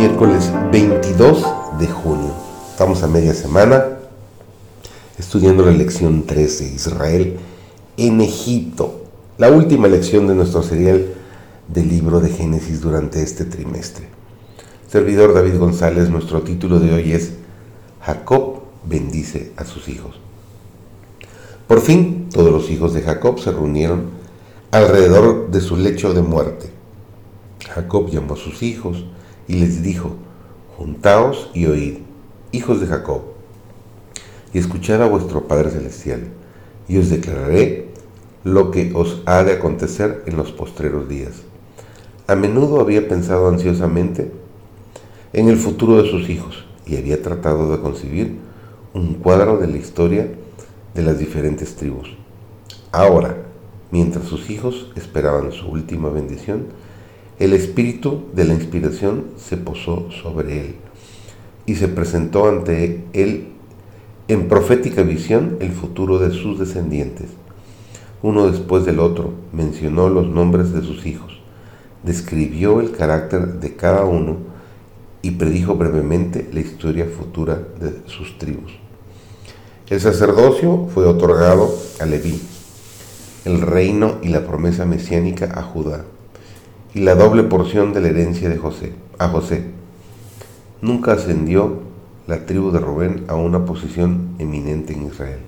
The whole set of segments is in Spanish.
miércoles 22 de junio. Estamos a media semana estudiando la lección 3 de Israel en Egipto, la última lección de nuestro serial del libro de Génesis durante este trimestre. Servidor David González, nuestro título de hoy es Jacob bendice a sus hijos. Por fin, todos los hijos de Jacob se reunieron alrededor de su lecho de muerte. Jacob llamó a sus hijos y les dijo, Juntaos y oíd, hijos de Jacob, y escuchad a vuestro Padre Celestial, y os declararé lo que os ha de acontecer en los postreros días. A menudo había pensado ansiosamente en el futuro de sus hijos y había tratado de concebir un cuadro de la historia de las diferentes tribus. Ahora, mientras sus hijos esperaban su última bendición, el espíritu de la inspiración se posó sobre él y se presentó ante él en profética visión el futuro de sus descendientes. Uno después del otro mencionó los nombres de sus hijos, describió el carácter de cada uno y predijo brevemente la historia futura de sus tribus. El sacerdocio fue otorgado a Leví, el reino y la promesa mesiánica a Judá y la doble porción de la herencia de José, a José. Nunca ascendió la tribu de Rubén a una posición eminente en Israel.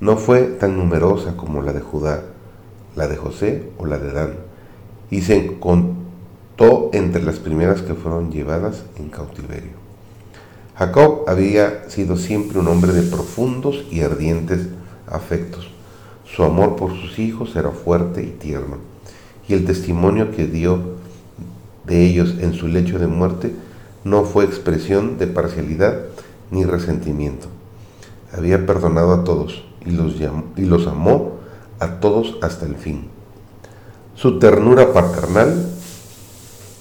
No fue tan numerosa como la de Judá, la de José o la de Dan, y se contó entre las primeras que fueron llevadas en cautiverio. Jacob había sido siempre un hombre de profundos y ardientes afectos. Su amor por sus hijos era fuerte y tierno y el testimonio que dio de ellos en su lecho de muerte no fue expresión de parcialidad ni resentimiento. Había perdonado a todos y los, y los amó a todos hasta el fin. Su ternura paternal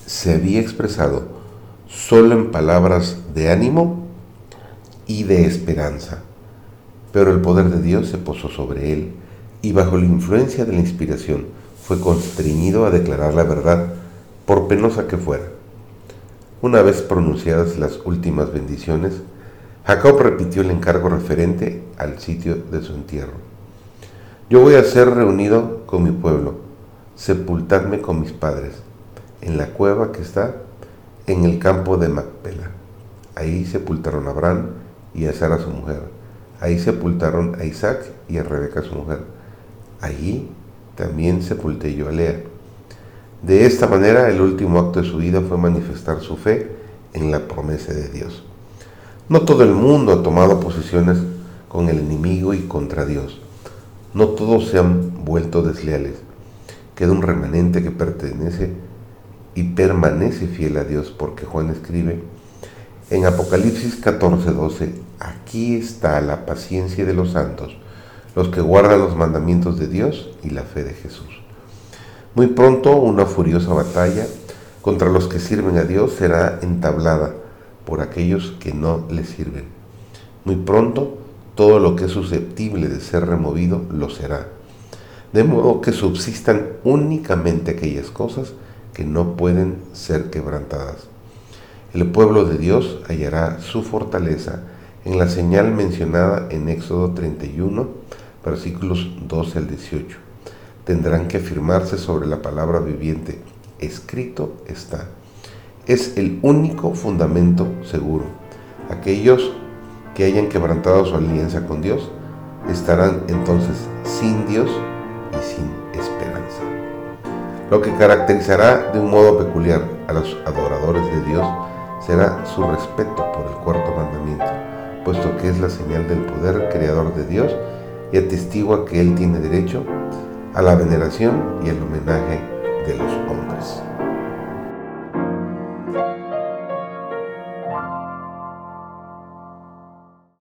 se había expresado solo en palabras de ánimo y de esperanza, pero el poder de Dios se posó sobre él y bajo la influencia de la inspiración fue constreñido a declarar la verdad, por penosa que fuera. Una vez pronunciadas las últimas bendiciones, Jacob repitió el encargo referente al sitio de su entierro. Yo voy a ser reunido con mi pueblo, sepultadme con mis padres, en la cueva que está en el campo de Macpela. Ahí sepultaron a Abraham y a Sara su mujer. Ahí sepultaron a Isaac y a Rebeca su mujer. Allí también sepulté yo a Lea. De esta manera, el último acto de su vida fue manifestar su fe en la promesa de Dios. No todo el mundo ha tomado posiciones con el enemigo y contra Dios. No todos se han vuelto desleales. Queda un remanente que pertenece y permanece fiel a Dios, porque Juan escribe en Apocalipsis 14:12, aquí está la paciencia de los santos los que guardan los mandamientos de Dios y la fe de Jesús. Muy pronto una furiosa batalla contra los que sirven a Dios será entablada por aquellos que no le sirven. Muy pronto todo lo que es susceptible de ser removido lo será. De modo que subsistan únicamente aquellas cosas que no pueden ser quebrantadas. El pueblo de Dios hallará su fortaleza en la señal mencionada en Éxodo 31, versículos 12 al 18. Tendrán que afirmarse sobre la palabra viviente. Escrito está. Es el único fundamento seguro. Aquellos que hayan quebrantado su alianza con Dios estarán entonces sin Dios y sin esperanza. Lo que caracterizará de un modo peculiar a los adoradores de Dios será su respeto por el cuarto mandamiento, puesto que es la señal del poder creador de Dios y atestigua que Él tiene derecho a la veneración y el homenaje de los hombres.